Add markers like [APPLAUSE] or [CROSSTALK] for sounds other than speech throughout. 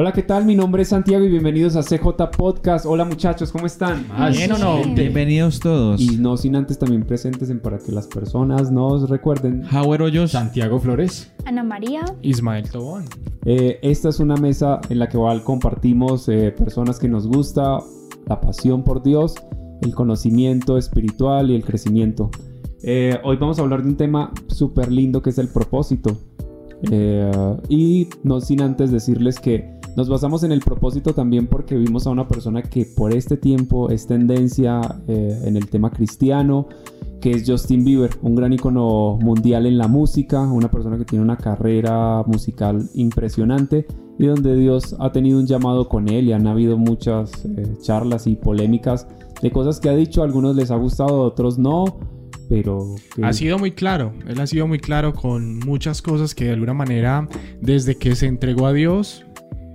Hola, ¿qué tal? Mi nombre es Santiago y bienvenidos a CJ Podcast. Hola muchachos, ¿cómo están? Ah, ¿Bien o no? Bienvenidos todos. Y no sin antes también presentes en para que las personas nos recuerden. Howard Hoyos. Santiago Flores. Ana María. Ismael Tobón. Eh, esta es una mesa en la que igual compartimos eh, personas que nos gusta, la pasión por Dios, el conocimiento espiritual y el crecimiento. Eh, hoy vamos a hablar de un tema súper lindo que es el propósito. Eh, y no sin antes decirles que nos basamos en el propósito también porque vimos a una persona que por este tiempo es tendencia eh, en el tema cristiano, que es Justin Bieber, un gran icono mundial en la música, una persona que tiene una carrera musical impresionante y donde Dios ha tenido un llamado con él y han habido muchas eh, charlas y polémicas de cosas que ha dicho, a algunos les ha gustado, a otros no, pero... que- Ha sido muy claro. Él ha sido muy claro con muchas cosas que de alguna manera, desde que se entregó a Dios,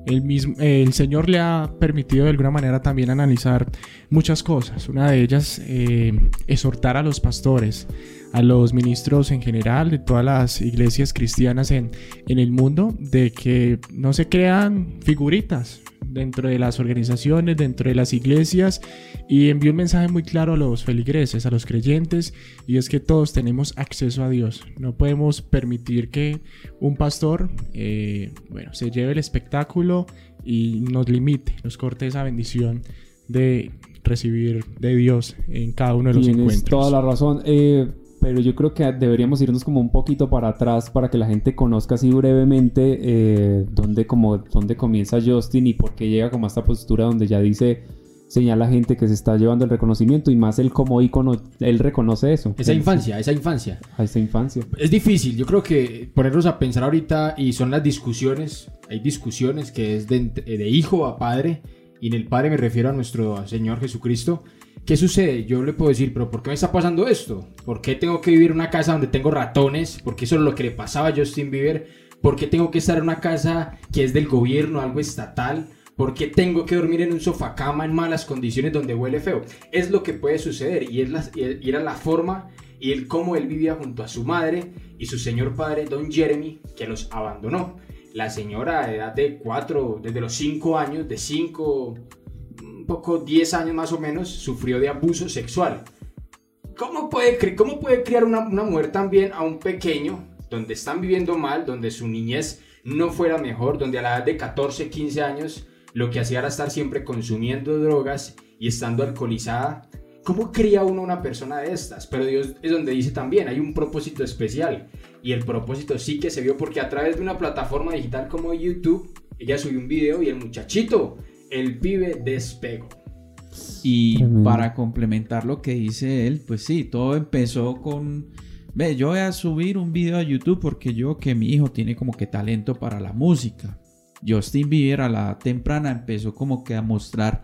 el, mismo, el Señor le ha permitido de alguna manera también analizar muchas cosas. Una de ellas, eh, exhortar a los pastores, a los ministros en general, de todas las iglesias cristianas en, en el mundo, de que no se crean figuritas dentro de las organizaciones, dentro de las iglesias, y envió un mensaje muy claro a los feligreses, a los creyentes, y es que todos tenemos acceso a Dios. No podemos permitir que un pastor, eh, bueno, se lleve el espectáculo y nos limite, nos corte esa bendición de recibir de Dios en cada uno de los Tienes encuentros. toda la razón. eh, pero yo creo que deberíamos irnos como un poquito para atrás para que la gente conozca así brevemente eh, dónde, como, dónde comienza Justin y por qué llega como a esta postura donde ya dice, señala gente que se está llevando el reconocimiento y más él como ícono, él reconoce eso. Esa infancia, esa infancia. A esa infancia. Es difícil, yo creo que ponernos a pensar ahorita y son las discusiones, hay discusiones que es de, de hijo a padre y en el padre me refiero a nuestro Señor Jesucristo. ¿Qué sucede? Yo le puedo decir, pero ¿por qué me está pasando esto? ¿Por qué tengo que vivir en una casa donde tengo ratones? Porque eso es lo que le pasaba a Justin Bieber. ¿Por qué tengo que estar en una casa que es del gobierno, algo estatal? ¿Por qué tengo que dormir en un sofá cama en malas condiciones donde huele feo? Es lo que puede suceder y, es la- y era la forma y el cómo él vivía junto a su madre y su señor padre Don Jeremy que los abandonó. La señora de edad de 4, desde los 5 años, de 5, poco 10 años más o menos, sufrió de abuso sexual. ¿Cómo puede, cómo puede criar una, una mujer también a un pequeño donde están viviendo mal, donde su niñez no fuera mejor, donde a la edad de 14, 15 años lo que hacía era estar siempre consumiendo drogas y estando alcoholizada? ¿Cómo cría uno una persona de estas? Pero Dios es donde dice también, hay un propósito especial. Y el propósito sí que se vio porque a través de una plataforma digital como YouTube, ella subió un video y el muchachito, el pibe despegó. Y Tremendo. para complementar lo que dice él, pues sí, todo empezó con... Ve, yo voy a subir un video a YouTube porque yo que mi hijo tiene como que talento para la música. Justin Bieber a la temprana empezó como que a mostrar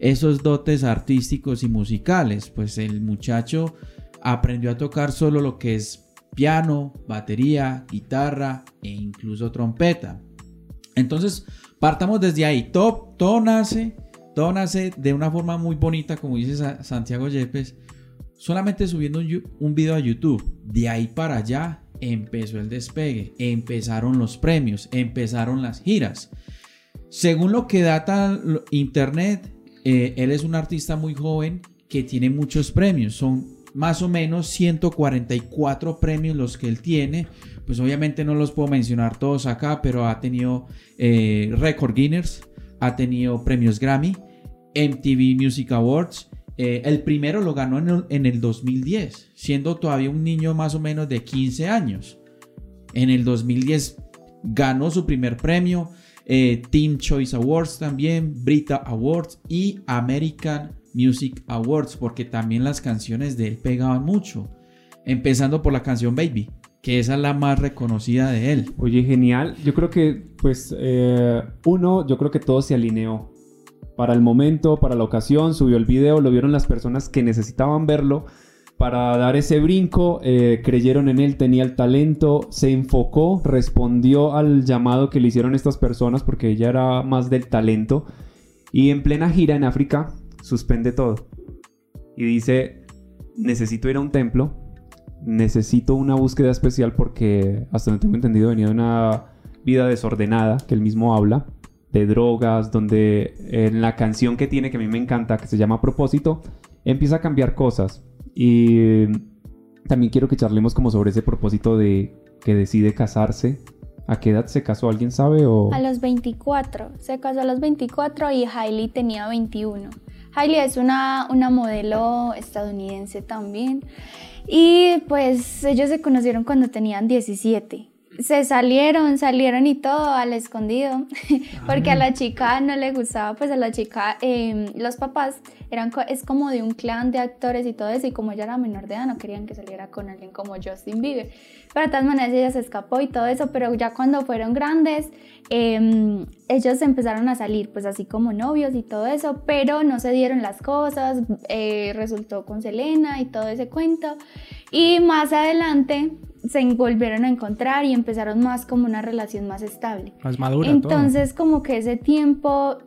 esos dotes artísticos y musicales. Pues el muchacho aprendió a tocar solo lo que es piano, batería, guitarra e incluso trompeta. Entonces, partamos desde ahí. Todo, todo nace, todo nace de una forma muy bonita, como dice Sa- Santiago Yepes, solamente subiendo un, video a YouTube. De ahí para allá empezó el despegue, empezaron los premios, empezaron las giras. Según lo que data Internet, eh, él es un artista muy joven que tiene muchos premios. Son más o menos 144 premios los que él tiene. Pues obviamente no los puedo mencionar todos acá, pero ha tenido eh, Record Guinness, ha tenido premios Grammy, MTV Music Awards. eh, el primero lo ganó en el, en el 2010, siendo todavía un niño más o menos de 15 años. En el 2010 ganó su primer premio, eh, Teen Choice Awards también, Brita Awards y American Music Awards, porque también las canciones de él pegaban mucho. Empezando por la canción Baby, que esa es la más reconocida de él. Oye, genial. Yo creo que, pues, eh, uno, yo creo que todo se alineó. Para el momento, para la ocasión, subió el video, lo vieron las personas que necesitaban verlo para dar ese brinco, eh, creyeron en él, tenía el talento, se enfocó, respondió al llamado que le hicieron estas personas porque ella era más del talento. Y en plena gira en África, suspende todo. Y dice, necesito ir a un templo, necesito una búsqueda especial porque hasta donde tengo entendido venía de una vida desordenada, que él mismo habla, de drogas, donde en la canción que tiene, que a mí me encanta, que se llama Propósito, empieza a cambiar cosas. Y también quiero que charlemos como sobre ese propósito de que decide casarse. ¿A qué edad se casó? ¿Alguien sabe? O... A los 24. Se casó a los 24 y Hailey tenía 21. Hailey es una, una modelo estadounidense también. Y pues ellos se conocieron cuando tenían 17 se salieron, salieron y todo al escondido, [LAUGHS] porque a la chica no le gustaba, pues a la chica, em, los papás eran, es como de un clan de actores y todo eso, y como ella era menor de edad, no querían que saliera con alguien como Justin Bieber. Pero de todas maneras ella se escapó y todo eso, pero ya cuando fueron grandes, em, ellos empezaron a salir, pues así como novios y todo eso, pero no se dieron las cosas, eh, resultó con Selena y todo ese cuento. Y más adelante se volvieron a encontrar y empezaron más como una relación más estable. Más madura. Entonces como que ese tiempo,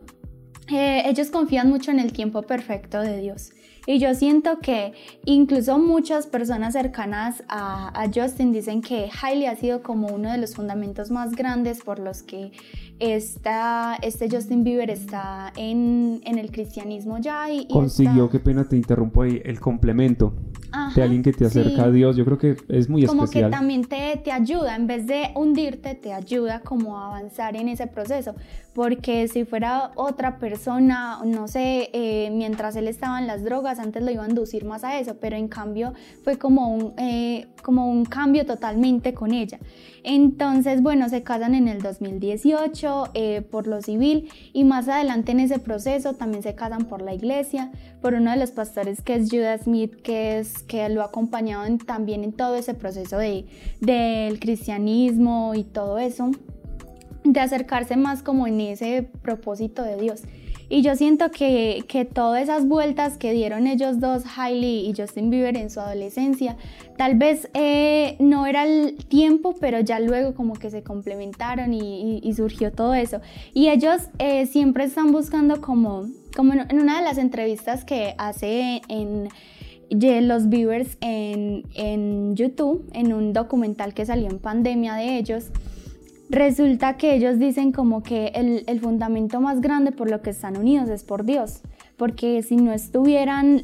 eh, ellos confían mucho en el tiempo perfecto de Dios. Y yo siento que incluso muchas personas cercanas a, a Justin dicen que Hailey ha sido como uno de los fundamentos más grandes por los que esta, este Justin Bieber está en, en el cristianismo ya. Y, Consiguió, qué pena te interrumpo ahí, el complemento de alguien que te acerca a Dios. Yo creo que es muy como especial. Como que también te, te ayuda, en vez de hundirte, te ayuda como a avanzar en ese proceso. Porque si fuera otra persona, no sé, eh, mientras él estaba en las drogas, antes lo iba a inducir más a eso, pero en cambio fue como un, eh, como un cambio totalmente con ella. Entonces, bueno, se casan en el 2018 eh, por lo civil y más adelante en ese proceso también se casan por la iglesia, por uno de los pastores que es Judas Smith, que, es, que lo ha acompañado también en todo ese proceso de, del cristianismo y todo eso, de acercarse más como en ese propósito de Dios. Y yo siento que, que, todas esas vueltas que dieron ellos dos, Hailey y Justin Bieber en su adolescencia, tal vez eh, no era el tiempo, pero ya luego como que se complementaron y, y, surgió todo eso. Y ellos eh, siempre están buscando como, como en una de las entrevistas que hace en los Beavers en, YouTube, en un documental que salió en pandemia de ellos, resulta que ellos dicen como que el, fundamento más grande por lo que están unidos es por Dios, porque si no estuvieran,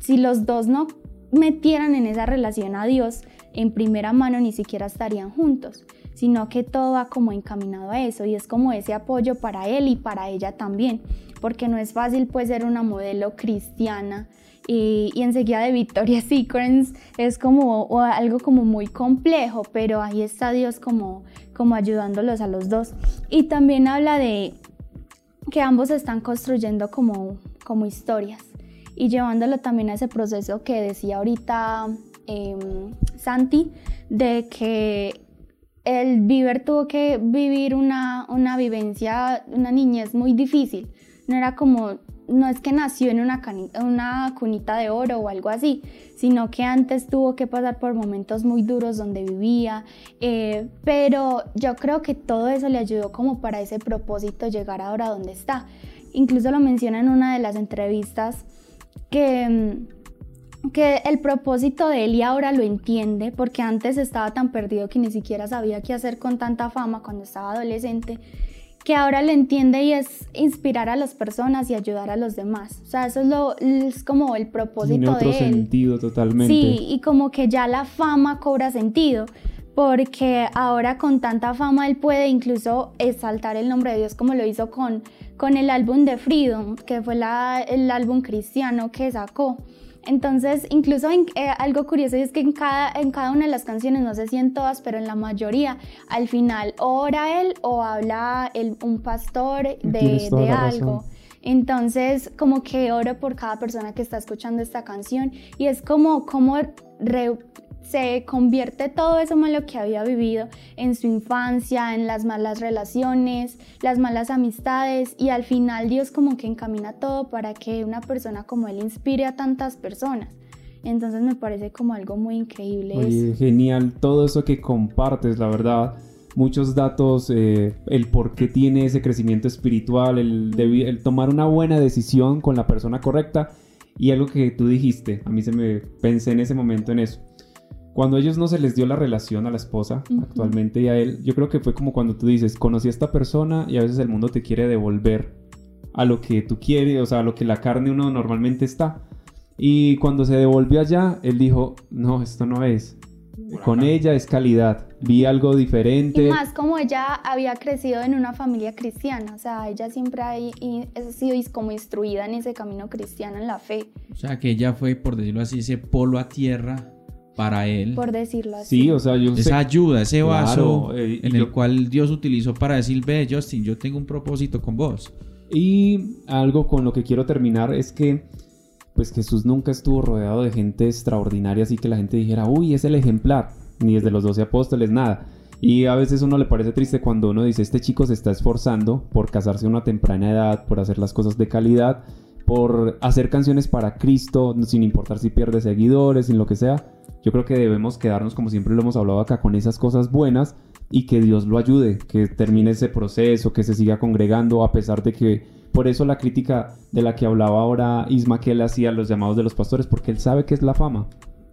si los dos no metieran en esa relación a Dios en primera mano, ni siquiera estarían juntos, sino que todo va como encaminado a eso y es como ese apoyo para él y para ella también, porque no es fácil pues ser una modelo cristiana y, enseguida de Victoria's Secret es como algo como muy complejo, pero ahí está Dios como, como ayudándolos a los dos. Y también habla de que ambos están construyendo como, como historias y llevándolo también a ese proceso que decía ahorita em, Santi, de que el Bieber tuvo que vivir una, una vivencia, una niñez muy difícil. No era como no es que nació en una, una cunita de oro o algo así, sino que antes tuvo que pasar por momentos muy duros donde vivía, eh, pero yo creo que todo eso le ayudó como para ese propósito llegar ahora donde está. Incluso lo menciona en una de las entrevistas que, mm, que el propósito de él y ahora lo entiende, porque antes estaba tan perdido que ni siquiera sabía qué hacer con tanta fama cuando estaba adolescente que ahora le entiende y es inspirar a las personas y ayudar a los demás. O sea, eso es, lo, es como el propósito Tiene otro sentido totalmente. Sí, y como que ya la fama cobra sentido, porque ahora con tanta fama él puede incluso exaltar el nombre de Dios como lo hizo con, con el álbum de Freedom, que fue la, el álbum cristiano que sacó. Entonces, incluso eh, algo curioso es que en cada, en cada una de las canciones, no sé si en todas, pero en la mayoría, al final ora él o habla el, un pastor de, de algo. Entonces, como que oro por cada persona que está escuchando esta canción y es como, como se convierte todo eso malo que había vivido en su infancia, en las malas relaciones, las malas amistades y al final Dios como que encamina todo para que una persona como él inspire a tantas personas. Entonces me parece como algo muy increíble. Oye, genial todo eso que compartes, la verdad. Muchos datos, eh, el por qué tiene ese crecimiento espiritual, el, el tomar una buena decisión con la persona correcta y algo que tú dijiste, a mí se me pensé en ese momento en eso cuando a ellos no se les dio la relación a la esposa Ujú. actualmente y a él, yo creo que fue como cuando tú dices, conocí a esta persona y a veces el mundo te quiere devolver a lo que tú quieres, o sea, a lo que la carne uno normalmente está. Y cuando se devolvió allá, él dijo, no, esto no es. Con ella es calidad. Vi algo diferente. Y más como ella había crecido en una familia cristiana, o sea, ella siempre ha, sido is- como instruida en ese camino cristiano, en la fe, O sea, que ella fue, por decirlo así, ese polo a tierra para él. por decirlo así. Sí, o sea, yo sé- Esa ayuda, ese Claro, vaso eh, en yo- el cual Dios utilizó para decir, ve, Justin, yo tengo un propósito con vos. Y algo con lo que quiero terminar es que pues Jesús nunca estuvo rodeado de gente extraordinaria, así que la gente dijera, uy, es el ejemplar, ni desde los doce apóstoles, nada. Y a veces uno le parece triste cuando uno dice, este chico se está esforzando por casarse a una temprana edad, por hacer las cosas de calidad, por hacer canciones para Cristo, sin importar si pierde seguidores, sin lo que sea. Yo creo que debemos quedarnos, como siempre lo hemos hablado acá, con esas cosas buenas y que Dios lo ayude, que termine ese proceso, que se siga congregando, a pesar de que por eso la crítica de la que hablaba ahora Isma que él hacía los llamados de los pastores, porque él sabe que es la fama.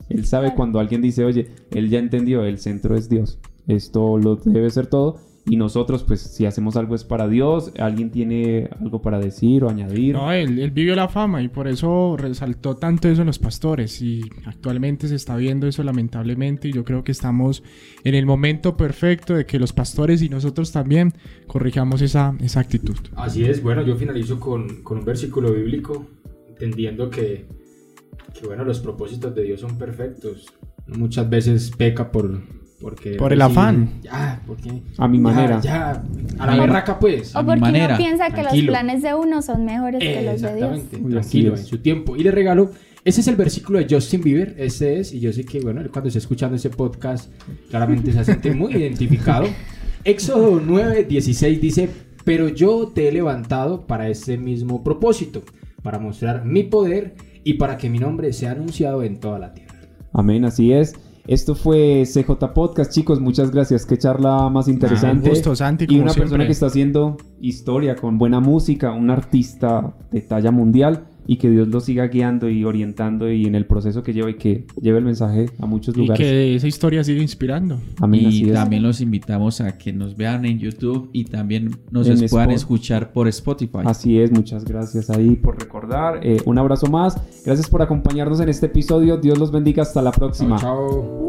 Él sabe cuando alguien dice, oye, él ya entendió, el centro es Dios. Esto lo debe ser todo. Y nosotros, pues, si hacemos algo es para Dios, alguien tiene algo para decir o añadir. No, él, él vivió la fama y por eso resaltó tanto eso en los pastores y actualmente se está viendo eso lamentablemente y yo creo que estamos en el momento perfecto de que los pastores y nosotros también corrijamos esa, esa actitud. Así es, bueno, yo finalizo con, con un versículo bíblico, entendiendo que, que, bueno, los propósitos de Dios son perfectos. Muchas veces peca por... Porque, Por el decir, afán. Ya, porque... A mi ya, manera. Ya, a la berraca pues. O a mi porque manera, uno piensa que los planes de uno son mejores que los de Dios. Uy, tranquilo, en su tiempo. Y le regalo, ese es el versículo de Justin Bieber, ese es, y yo sé que, bueno, él cuando esté escuchando ese podcast, claramente se siente muy [LAUGHS] identificado. Éxodo 9, 16 dice, pero yo te he levantado para ese mismo propósito, para mostrar mi poder y para que mi nombre sea anunciado en toda la tierra. Amén, así es. Esto fue CJ Podcast, chicos. Muchas gracias. Qué charla más interesante. un gusto, Santi, y una persona que está haciendo historia con buena música, un artista de talla mundial y que Dios lo siga guiando y orientando y en el proceso que lleva y que lleve el mensaje a muchos Y lugares. que esa historia sigue inspirando. Amén, así y es. también los invitamos a que nos vean en YouTube y también nos En puedan Spot- escuchar por Spotify. Así es, muchas gracias ahí por recordar. Eh, un abrazo más. Gracias por acompañarnos en este episodio. Dios los bendiga. Hasta la próxima. Chao, chao.